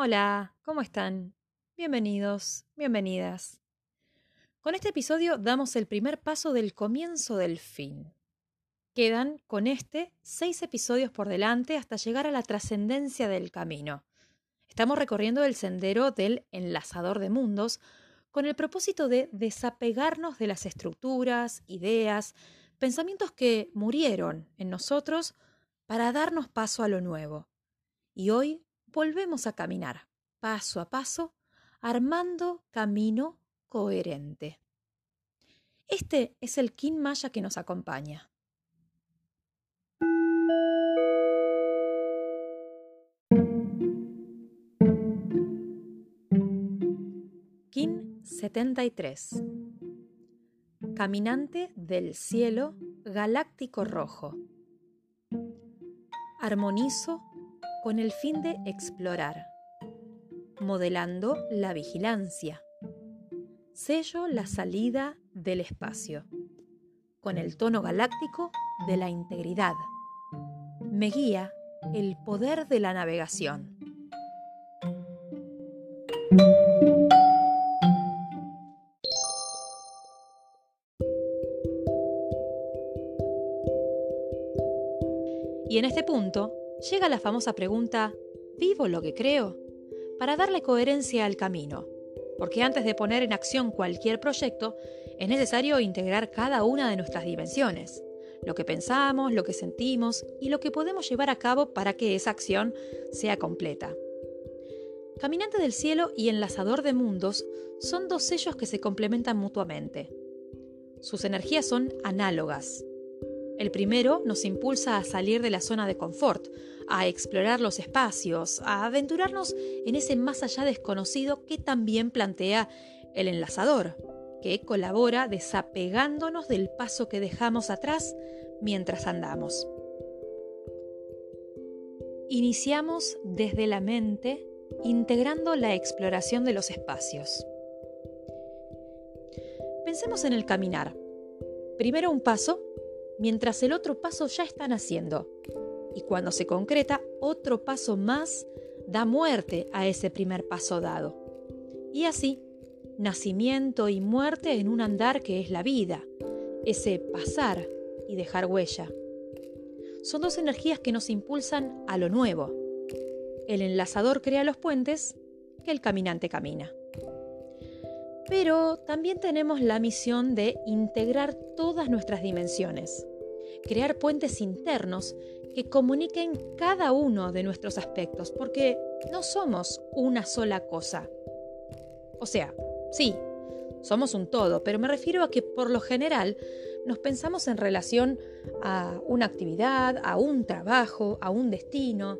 Hola, ¿cómo están? Bienvenidos, bienvenidas. Con este episodio damos el primer paso del comienzo del fin. Quedan con este seis episodios por delante hasta llegar a la trascendencia del camino. Estamos recorriendo el sendero del enlazador de mundos con el propósito de desapegarnos de las estructuras, ideas, pensamientos que murieron en nosotros para darnos paso a lo nuevo. Y hoy volvemos a caminar, paso a paso, armando camino coherente. Este es el Kin Maya que nos acompaña. Kin 73 Caminante del cielo galáctico rojo. Armonizo con el fin de explorar, modelando la vigilancia. Sello la salida del espacio, con el tono galáctico de la integridad. Me guía el poder de la navegación. Y en este punto llega la famosa pregunta, ¿vivo lo que creo? Para darle coherencia al camino, porque antes de poner en acción cualquier proyecto, es necesario integrar cada una de nuestras dimensiones, lo que pensamos, lo que sentimos y lo que podemos llevar a cabo para que esa acción sea completa. Caminante del cielo y enlazador de mundos son dos sellos que se complementan mutuamente. Sus energías son análogas, el primero nos impulsa a salir de la zona de confort, a explorar los espacios, a aventurarnos en ese más allá desconocido que también plantea el enlazador, que colabora desapegándonos del paso que dejamos atrás mientras andamos. Iniciamos desde la mente integrando la exploración de los espacios. Pensemos en el caminar. Primero un paso mientras el otro paso ya están haciendo. Y cuando se concreta, otro paso más da muerte a ese primer paso dado. Y así, nacimiento y muerte en un andar que es la vida, ese pasar y dejar huella. Son dos energías que nos impulsan a lo nuevo. El enlazador crea los puentes que el caminante camina. Pero también tenemos la misión de integrar todas nuestras dimensiones, crear puentes internos que comuniquen cada uno de nuestros aspectos, porque no somos una sola cosa. O sea, sí, somos un todo, pero me refiero a que por lo general nos pensamos en relación a una actividad, a un trabajo, a un destino.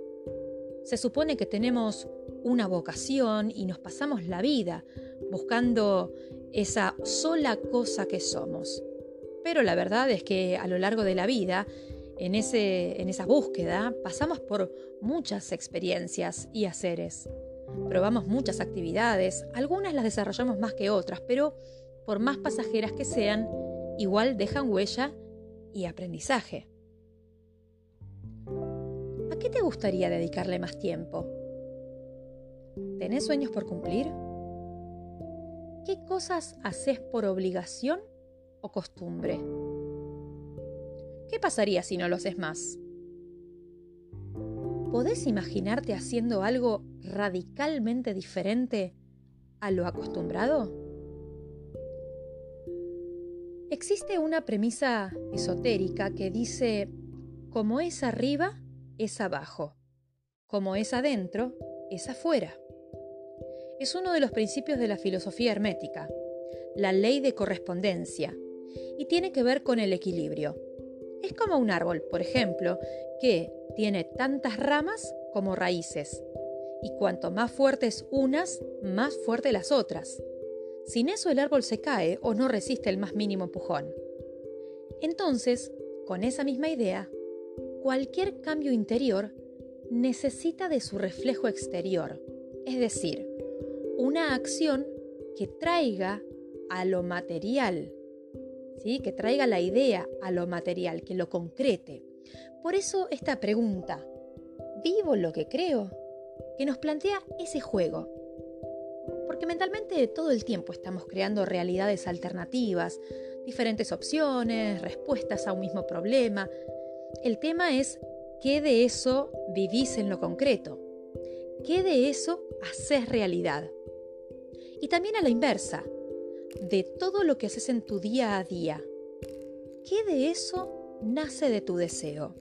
Se supone que tenemos una vocación y nos pasamos la vida buscando esa sola cosa que somos. Pero la verdad es que a lo largo de la vida, en, ese, en esa búsqueda, pasamos por muchas experiencias y haceres. Probamos muchas actividades, algunas las desarrollamos más que otras, pero por más pasajeras que sean, igual dejan huella y aprendizaje. ¿A qué te gustaría dedicarle más tiempo? ¿Tenés sueños por cumplir? ¿Qué cosas haces por obligación o costumbre? ¿Qué pasaría si no lo haces más? ¿Podés imaginarte haciendo algo radicalmente diferente a lo acostumbrado? Existe una premisa esotérica que dice, como es arriba, es abajo, como es adentro, es afuera es uno de los principios de la filosofía hermética, la ley de correspondencia, y tiene que ver con el equilibrio. Es como un árbol, por ejemplo, que tiene tantas ramas como raíces. Y cuanto más fuertes unas, más fuertes las otras. Sin eso el árbol se cae o no resiste el más mínimo empujón. Entonces, con esa misma idea, cualquier cambio interior necesita de su reflejo exterior, es decir, una acción que traiga a lo material, ¿sí? que traiga la idea a lo material, que lo concrete. Por eso esta pregunta, ¿vivo lo que creo? que nos plantea ese juego. Porque mentalmente todo el tiempo estamos creando realidades alternativas, diferentes opciones, respuestas a un mismo problema. El tema es qué de eso vivís en lo concreto, qué de eso haces realidad. Y también a la inversa, de todo lo que haces en tu día a día, ¿qué de eso nace de tu deseo?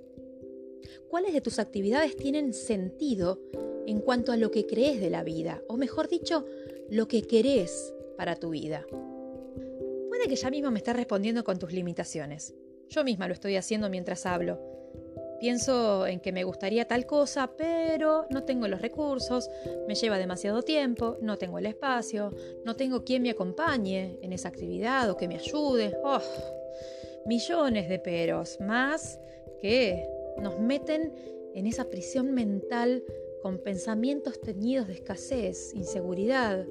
¿Cuáles de tus actividades tienen sentido en cuanto a lo que crees de la vida? O mejor dicho, lo que querés para tu vida. Puede que ya mismo me estés respondiendo con tus limitaciones. Yo misma lo estoy haciendo mientras hablo. Pienso en que me gustaría tal cosa, pero no tengo los recursos, me lleva demasiado tiempo, no tengo el espacio, no tengo quien me acompañe en esa actividad o que me ayude. ¡Oh! Millones de peros, más que nos meten en esa prisión mental con pensamientos teñidos de escasez, inseguridad,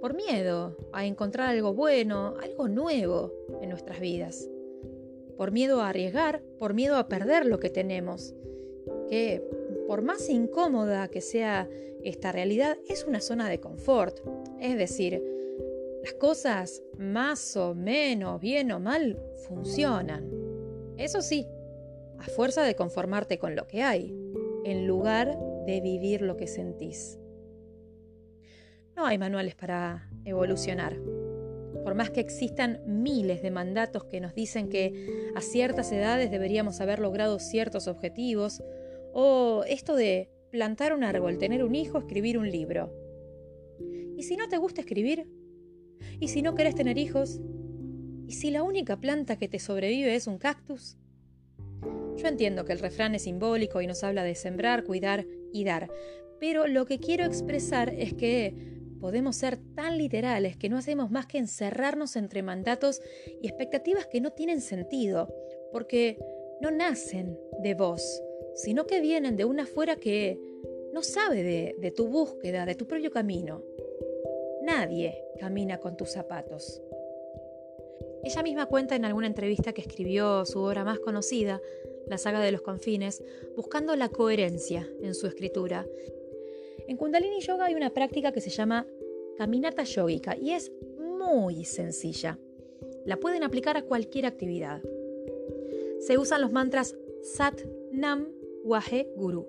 por miedo a encontrar algo bueno, algo nuevo en nuestras vidas, por miedo a arriesgar, por miedo a perder lo que tenemos, que por más incómoda que sea esta realidad, es una zona de confort, es decir, las cosas más o menos, bien o mal, funcionan. Eso sí, a fuerza de conformarte con lo que hay, en lugar de vivir lo que sentís. No hay manuales para evolucionar. Por más que existan miles de mandatos que nos dicen que a ciertas edades deberíamos haber logrado ciertos objetivos, o esto de plantar un árbol, tener un hijo, escribir un libro. ¿Y si no te gusta escribir? ¿Y si no querés tener hijos? ¿Y si la única planta que te sobrevive es un cactus? Yo entiendo que el refrán es simbólico y nos habla de sembrar, cuidar y dar, pero lo que quiero expresar es que podemos ser tan literales que no hacemos más que encerrarnos entre mandatos y expectativas que no tienen sentido, porque no nacen de vos, sino que vienen de una fuera que no sabe de, de tu búsqueda, de tu propio camino. Nadie camina con tus zapatos. Ella misma cuenta en alguna entrevista que escribió su obra más conocida, la saga de los confines, buscando la coherencia en su escritura. En Kundalini Yoga hay una práctica que se llama caminata yogica y es muy sencilla. La pueden aplicar a cualquier actividad. Se usan los mantras Sat Nam Wahe Guru.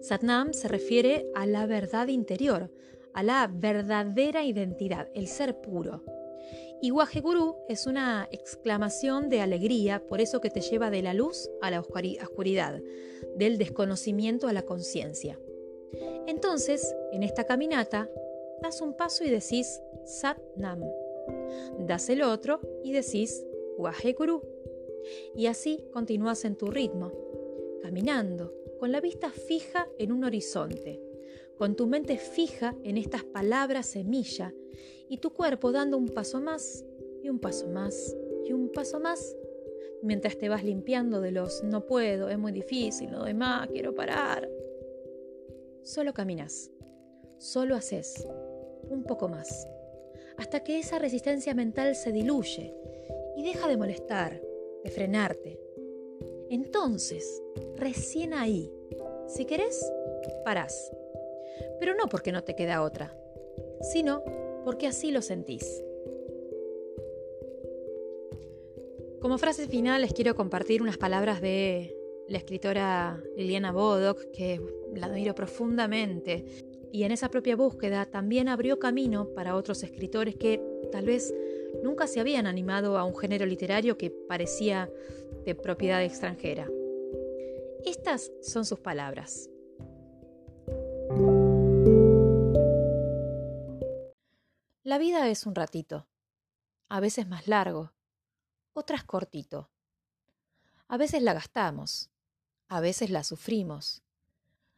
Sat Nam se refiere a la verdad interior, a la verdadera identidad, el ser puro. Y Guru es una exclamación de alegría, por eso que te lleva de la luz a la oscuridad, del desconocimiento a la conciencia. Entonces, en esta caminata, das un paso y decís Sat Nam. Das el otro y decís Guru. Y así continúas en tu ritmo, caminando, con la vista fija en un horizonte, con tu mente fija en estas palabras semilla y tu cuerpo dando un paso más y un paso más y un paso más mientras te vas limpiando de los no puedo, es muy difícil, no doy más, quiero parar. Solo caminas, solo haces un poco más, hasta que esa resistencia mental se diluye y deja de molestar, de frenarte. Entonces, recién ahí, si querés, parás. Pero no porque no te queda otra, sino porque así lo sentís. Como frase final les quiero compartir unas palabras de la escritora Liliana Bodoc, que la admiro profundamente, y en esa propia búsqueda también abrió camino para otros escritores que tal vez nunca se habían animado a un género literario que parecía de propiedad extranjera. Estas son sus palabras. La vida es un ratito, a veces más largo, otras cortito. A veces la gastamos, a veces la sufrimos.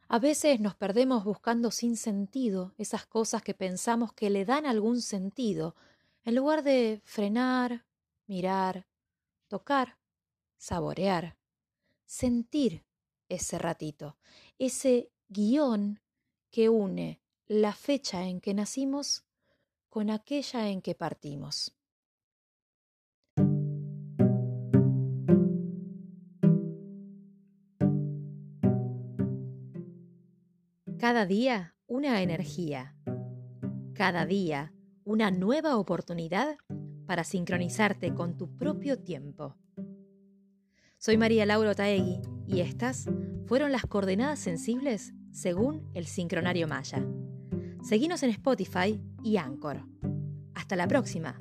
A veces nos perdemos buscando sin sentido esas cosas que pensamos que le dan algún sentido, en lugar de frenar, mirar, tocar, saborear, sentir ese ratito, ese guion que une la fecha en que nacimos con aquella en que partimos. Cada día una energía. Cada día una nueva oportunidad para sincronizarte con tu propio tiempo. Soy María Laura Taegui y estas fueron las coordenadas sensibles según el sincronario Maya. Seguinos en Spotify y Anchor. Hasta la próxima.